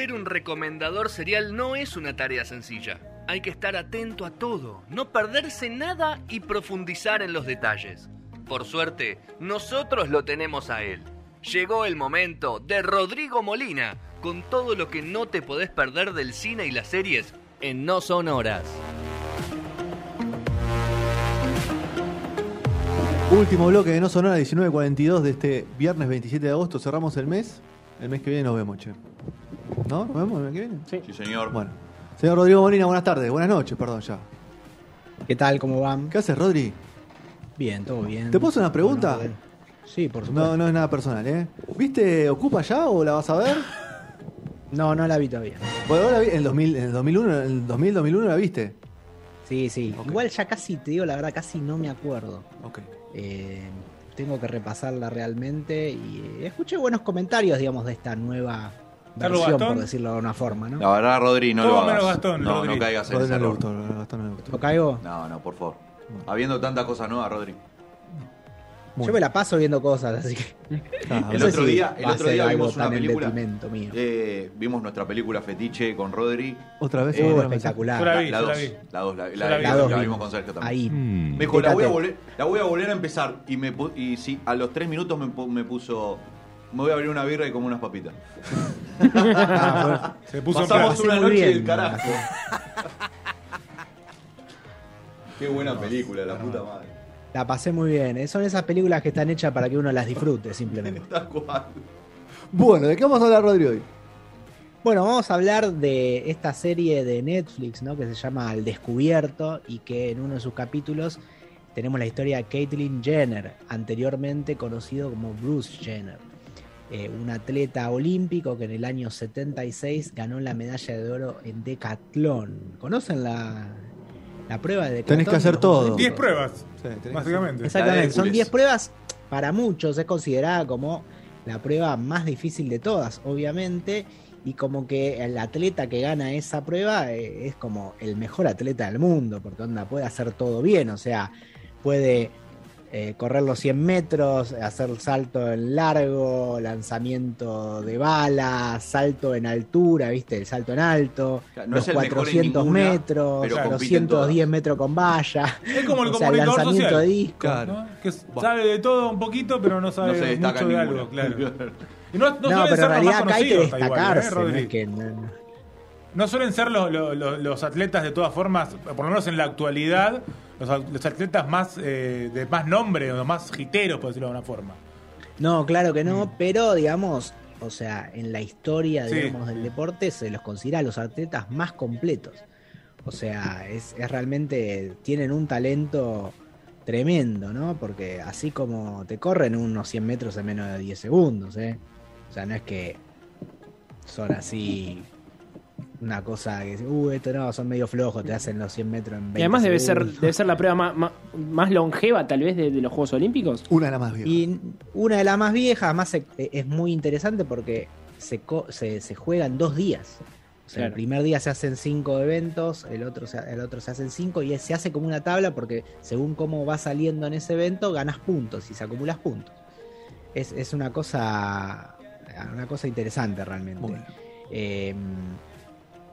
Ser un recomendador serial no es una tarea sencilla. Hay que estar atento a todo, no perderse nada y profundizar en los detalles. Por suerte, nosotros lo tenemos a él. Llegó el momento de Rodrigo Molina, con todo lo que no te podés perder del cine y las series en No Son Horas. Último bloque de No Sonora 1942 de este viernes 27 de agosto. Cerramos el mes. El mes que viene nos vemos, che. ¿No? ¿Nos vemos el mes que viene? Sí. Sí, señor. Bueno. Señor Rodrigo Molina, buenas tardes. Buenas noches, perdón ya. ¿Qué tal? ¿Cómo van? ¿Qué haces, Rodri? Bien, todo bien. ¿Te puedo hacer una pregunta? Bueno, sí, por supuesto. No, no es nada personal, ¿eh? ¿Viste Ocupa ya o la vas a ver? No, no la vi todavía. Bueno, la vi en el, 2000, en el 2001, en el 2000, 2001 la viste. Sí, sí. Igual ya casi, te digo la verdad, casi no me acuerdo. Ok. Eh, tengo que repasarla realmente y eh, escuché buenos comentarios, digamos, de esta nueva versión, por decirlo de alguna forma, ¿no? La verdad, Rodri, no Todo lo hagas. menos Gastón, no, Rodri. no caigas en Rodri ese no le error. gustó, no, Gastón no le gustó. ¿Lo caigo? No, no, por favor. Habiendo tantas cosas nuevas, Rodri. Muy Yo me la paso viendo cosas, así que. Ah, El no sé otro si día- el va a otro ser día algo vimos una en película. detrimento mío. Eh, vimos nuestra película Fetiche con Rodri. Otra vez. Eh, otra Uh, vez. espectacular. Yo la vi, la yo la 2. vi. La 2, la, la, la vi. la- La dos la vi. vimos con Sergio también. Ahí. Me dijo, la voy, a Fíjate. volver, la voy a volver a empezar. Y, me, pu- y sí, a los 3 minutos me, pu- me puso. Me voy a abrir una birra y como unas papitas. Ah, Se puso Pasamos una noche bien. del carajo. Qué buena película, la puta madre. La pasé muy bien. eh. Son esas películas que están hechas para que uno las disfrute, simplemente. Bueno, ¿de qué vamos a hablar, Rodri, hoy? Bueno, vamos a hablar de esta serie de Netflix, ¿no? Que se llama Al Descubierto y que en uno de sus capítulos tenemos la historia de Caitlyn Jenner, anteriormente conocido como Bruce Jenner, eh, un atleta olímpico que en el año 76 ganó la medalla de oro en decatlón. ¿Conocen la, la prueba de decatlón? Tenés que hacer todo. Juegos 10 Olímpicos? pruebas, Sí, básicamente. Exactamente, son Hércules. 10 pruebas. Para muchos es considerada como la prueba más difícil de todas, obviamente. Y como que el atleta que gana esa prueba eh, es como el mejor atleta del mundo, porque onda, puede hacer todo bien, o sea, puede eh, correr los 100 metros, hacer salto en largo, lanzamiento de balas, salto en altura, ¿viste? El salto en alto, No los es el mejor en 400 ninguna, metros, pero los compite en 110 metros con valla. Es como el o sea, el lanzamiento social. de disco. Claro. ¿no? Que sabe de todo un poquito, pero no sabe No mucho de algo, claro. Y no, no, pero en realidad acá hay que conocidos, igual, destacarse, ¿eh, no es que no- suelen ser los, los- los- los atletas de todas formas, por lo menos en la actualidad, los, los atletas más eh, de más nombre o más jiteros, por decirlo de alguna forma. No, claro que no, pero digamos, o sea, en la historia Sí. digamos, del deporte se los considera los atletas más completos. O sea, es, es realmente, tienen un talento tremendo, ¿no? Porque así como te corren unos 100 metros en menos de 10 segundos, ¿eh? O sea, no es que son así una cosa que, uh, esto no, son medio flojos, te hacen los 100 metros en 20 Y además debe ser, debe ser la prueba más, más, más longeva tal vez de, de los Juegos Olímpicos. Una de las más viejas. Y una de las más viejas, además se- es muy interesante porque se, se, se juega en dos días. O sea, el primer día se hacen cinco eventos, el otro, se, el otro se hacen cinco y se hace como una tabla porque según cómo va saliendo en ese evento ganas puntos y se acumulas puntos. Es, es una cosa una cosa interesante realmente. Eh,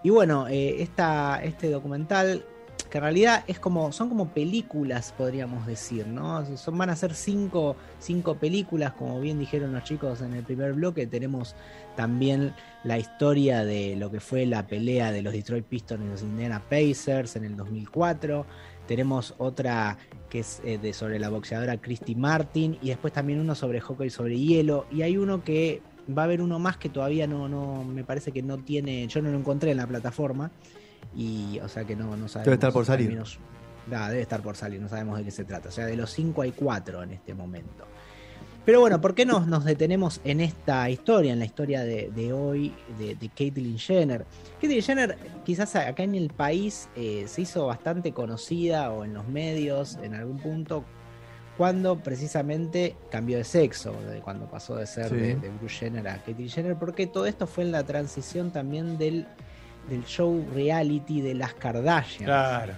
y bueno, eh, esta, este documental, que en realidad es como, son como películas, podríamos decir, ¿no? Son, van a ser cinco, cinco películas, como bien dijeron los chicos en el primer bloque. Tenemos también la historia de lo que fue la pelea de los Detroit Pistons y los Indiana Pacers en el 2004. Tenemos otra que es eh, de, sobre la boxeadora Christy Martin y después también uno sobre hockey sobre hielo. Y hay uno que va a haber uno más que todavía no, no me parece que no tiene, yo no lo encontré en la plataforma y o sea que no, no sabemos. Debe estar por salir. debe estar por salir, no sabemos de qué se trata. O sea, de los cinco hay cuatro en este momento. Pero bueno, ¿por qué nos, nos detenemos en esta historia, en la historia de, de hoy de, de Caitlyn Jenner? Caitlyn Jenner quizás acá en el país eh, se hizo bastante conocida o en los medios en algún punto cuando precisamente cambió de sexo, de cuando pasó de ser Sí. de, de Bruce Jenner a Caitlyn Jenner, porque todo esto fue en la transición también del, del show reality de las Kardashian. Claro.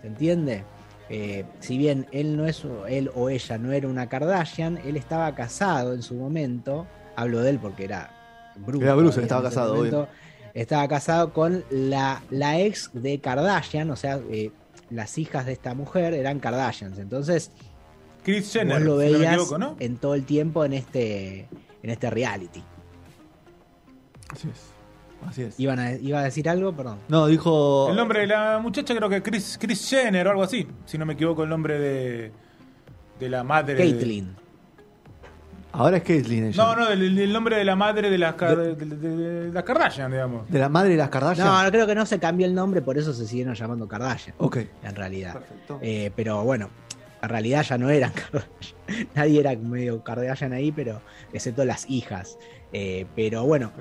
¿Se entiende? Eh, si bien él no es él o ella no era una Kardashian, él estaba casado en su momento. Hablo de él porque era Bruce. Era Bruce, todavía estaba casado, momento, Estaba casado con la, la ex de Kardashian, o sea, eh, las hijas de esta mujer eran Kardashians. Entonces, Chris Jenner, vos lo si no me veías equivoco, ¿no? en todo el tiempo en este, en este reality. Así es. Así es. ¿Iban a, ¿Iba a decir algo? Perdón. No, dijo. El nombre de la muchacha creo que Chris, Chris Jenner o algo así, si no me equivoco el nombre de, de la madre. de- Caitlyn. Ahora es Caitlyn ella. No, no, el, el nombre de la madre de las de, de- de- de las Kardashian, digamos. De la madre de las Kardashian. No, no creo que no se cambió el nombre, por eso se siguieron llamando Kardashian. Ok. En realidad. Perfecto. Eh, pero bueno, en realidad ya no eran Kardashian. Nadie era medio Kardashian ahí, pero excepto las hijas. Eh, pero bueno,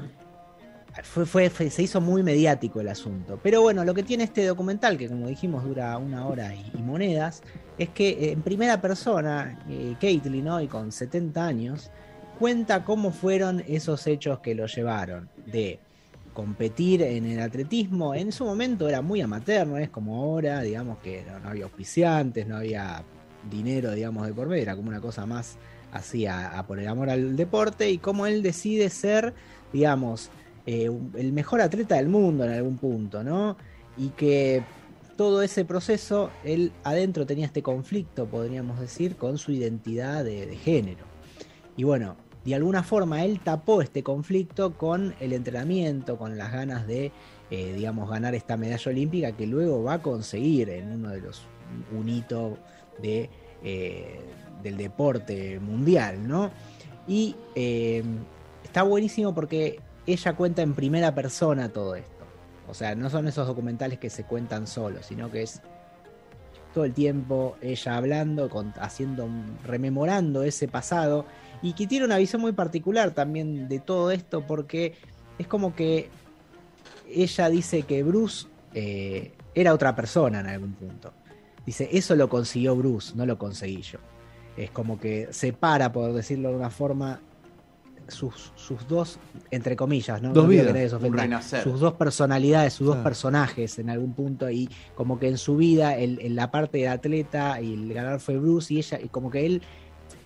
fue, fue- fue- se hizo muy mediático el asunto. Pero bueno, lo que tiene este documental, que como dijimos dura una hora y, monedas, es que eh, en primera persona, eh, Caitlyn hoy con 70 años, cuenta cómo fueron esos hechos que lo llevaron de competir en el atletismo. En su momento era muy amateur, no es como ahora, digamos que no, no había auspiciantes, no había dinero, digamos, de por medio, era como una cosa más así a, a por el amor al deporte y cómo él decide ser, digamos, eh, el mejor atleta del mundo en algún punto, ¿no? Y que todo ese proceso, él adentro tenía este conflicto, podríamos decir, con su identidad de, género. Y bueno, de alguna forma él tapó este conflicto con el entrenamiento, con las ganas de, eh, digamos, ganar esta medalla olímpica que luego va a conseguir en uno de los, un de, eh, del deporte mundial, ¿no? Y eh, está buenísimo porque ella cuenta en primera persona todo esto. O sea, no son esos documentales que se cuentan solos, sino que es todo el tiempo ella hablando, con- haciendo, rememorando ese pasado y que tiene una visión muy particular también de todo esto porque es como que ella dice que Bruce eh, era otra persona en algún punto. Dice, eso lo consiguió Bruce, no lo conseguí yo. Es como que separa, por decirlo de una forma, sus, sus dos, entre comillas, ¿no? Dos No vidas, renacer. Sus dos personalidades, sus dos personajes en algún punto y como que en su vida, el- en la parte de atleta y el ganar fue Bruce y ella, y como que él,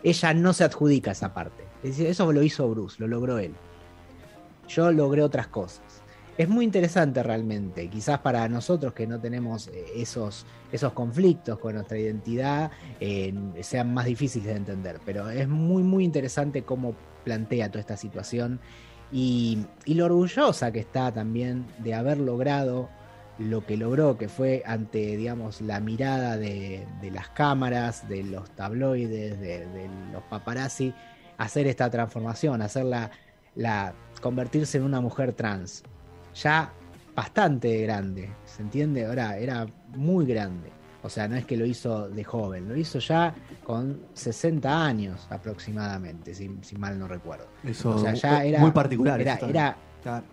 ella no se adjudica esa parte. Es decir, eso lo hizo Bruce, lo logró él. Yo logré otras cosas. Es muy interesante realmente, quizás para nosotros que no tenemos eh, esos, esos conflictos con nuestra identidad eh, sean más difíciles de entender, pero es muy muy interesante cómo plantea toda esta situación y, y lo orgullosa que está también de haber logrado lo que logró, que fue ante, digamos, la mirada de, las cámaras, de los tabloides, de, de los paparazzi, hacer esta transformación, hacerla, la, convertirse en una mujer trans. Ya bastante grande, ¿se entiende? Ahora era muy grande. O sea, no es que lo hizo de joven, lo hizo ya con 60 años aproximadamente, si, si mal no recuerdo. Eso O sea, ya era, muy particular. Era, era Claro.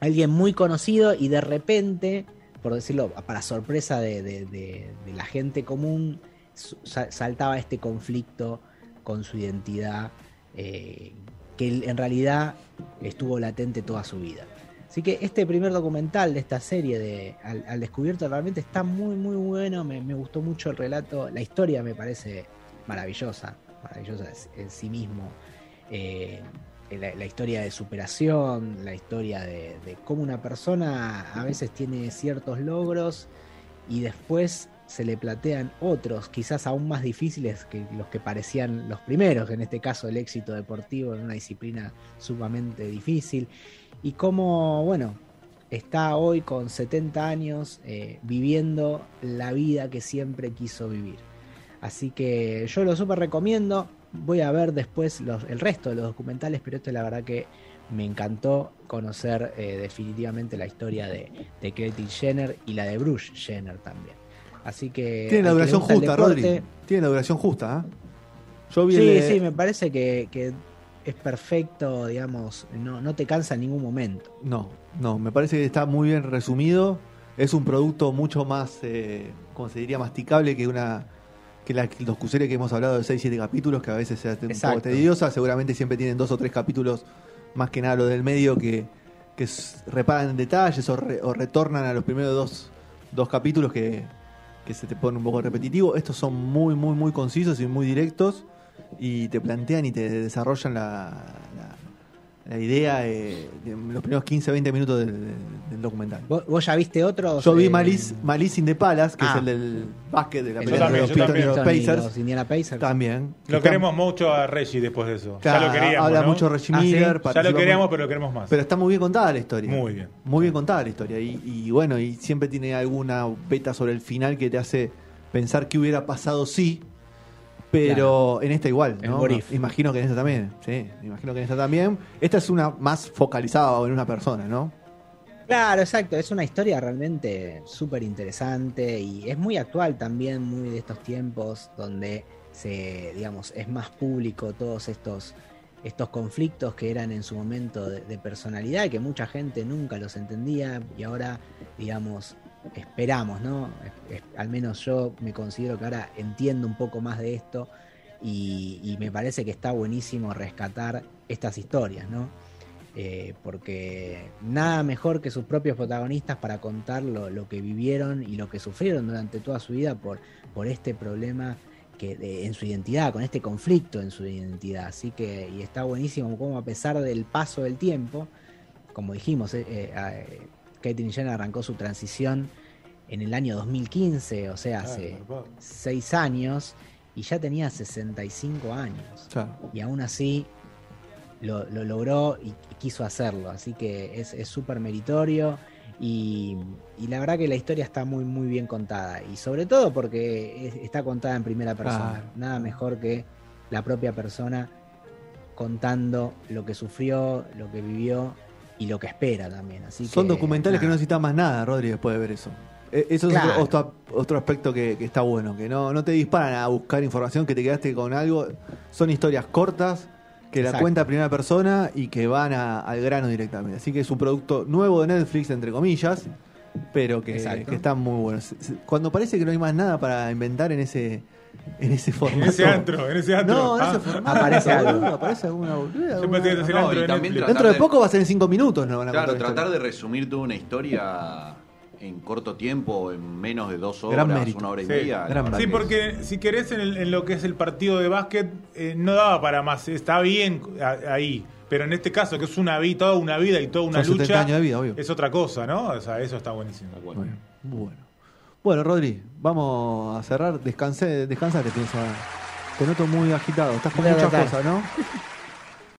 alguien muy conocido y de repente, por decirlo, para sorpresa de, de- de- de la gente común, saltaba este conflicto con su identidad eh, que en realidad estuvo latente toda su vida. Así que este primer documental de esta serie de Al, Descubierto realmente está muy muy bueno, me, gustó mucho el relato, la historia me parece maravillosa, maravillosa en- sí mismo. Eh, la, historia de superación, la historia de cómo una persona a veces tiene ciertos logros y después se le platean otros, quizás aún más difíciles que los que parecían los primeros, en este caso el éxito deportivo en una disciplina sumamente difícil, y cómo, bueno, está hoy con 70 años eh, viviendo la vida que siempre quiso vivir. Así que yo lo súper recomiendo. Voy a ver después el resto de los documentales, pero este la verdad que me encantó conocer eh, definitivamente la historia de, de Caitlyn Jenner y la de Bruce Jenner también. Así que. Tiene la duración justa, deporte- Rodri. Tiene la duración justa, ¿eh? Yo vi el Sí, sí, me parece que, que es perfecto, digamos, no, no te cansa en ningún momento. No, no, me parece que está muy bien resumido. Es un producto mucho más, eh, como se diría, masticable que una que la docuserie que hemos hablado de 6, 7 capítulos, que a veces es un poco tediosa. Seguramente siempre tienen dos o tres capítulos, más que nada lo del medio, que, que reparan en detalles o, re- o retornan a los primeros dos, dos capítulos que, que se te ponen un poco repetitivo. Estos son muy, muy, muy concisos y muy directos y te plantean y te desarrollan la, la- la idea eh, de los primeros 15, 20 minutos del, documental. ¿Vos, vos ya viste otro? Yo vi Malice, Malice in the Palace, que Ah. es el del básquet de la El pelea yo los Pistons y los Pacers. Los Indiana Pacers. También. Lo queremos mucho a Reggie después de eso. Claro, ya lo queríamos. Habla ¿no? mucho Reggie Ah, ¿sí? Miller. Ya lo queríamos, pero lo queremos más. Pero está muy bien contada la historia. Muy bien. Muy bien contada la historia. Y, y bueno, y siempre tiene alguna beta sobre el final que te hace pensar qué hubiera pasado si. Pero en esta igual, ¿no? Imagino que en esta también. Sí, imagino que en esta también. Esta es una más focalizada en una persona, ¿no? Claro, exacto. Es una historia realmente súper interesante y es muy actual también, muy de estos tiempos donde se, digamos, es más público todos estos, estos conflictos que eran en su momento de, de personalidad y que mucha gente nunca los entendía y ahora, digamos, esperamos, ¿no? Al menos yo me considero que ahora entiendo un poco más de esto y, me parece que está buenísimo rescatar estas historias, ¿no? Eh, porque nada mejor que sus propios protagonistas para contar lo, que vivieron y lo que sufrieron durante toda su vida por, por este problema que en su identidad, con este conflicto en su identidad. Así que, y está buenísimo como a pesar del paso del tiempo, como dijimos, eh, eh, Caitlyn Jenner arrancó su transición en el año 2015, o sea, Claro, hace seis años, y ya tenía 65 años y aún así lo, lo logró y, y quiso hacerlo. Así que es súper meritorio y, y la verdad que la historia está muy, muy bien contada. Y sobre todo porque es- está contada en primera persona. Nada mejor que la propia persona contando lo que sufrió, lo que vivió y lo que espera también. Así Son que, documentales que no necesitan más nada, Rodri, después de ver eso. Eh, Eso es Claro. otro, otro- aspecto que, que está bueno, que no, no te disparan a buscar información, que te quedaste con algo. Son historias cortas, que la cuenta a primera persona y que van a- al grano directamente. Así que es un producto nuevo de Netflix, entre comillas, pero que, que está muy bueno. Cuando parece que no hay más nada para inventar en ese, en ese En formato. ese antro, en ese antro. No, en Ah, ese formato. Aparece algo. boludo, Aparece alguna boluda, alguna- No, de. Dentro de de- poco va a ser en cinco minutos, ¿no? Van a Claro, tratar de resumir toda una historia en corto tiempo, en menos de dos horas, una hora y Sí. media. Gran Sí, que porque si querés en, el- en lo que es el partido de básquet, eh, no daba para más. Está bien a- ahí. Pero en este caso, que es una vida, toda una vida y toda una Son 70 lucha, años de vida, obvio. es otra cosa, ¿no? O sea, eso está buenísimo. bueno. Bueno, bueno. Rodri, vamos a cerrar. Descansé, descansate, pienso. Te noto muy agitado. Estás con muchas cosas, ¿no?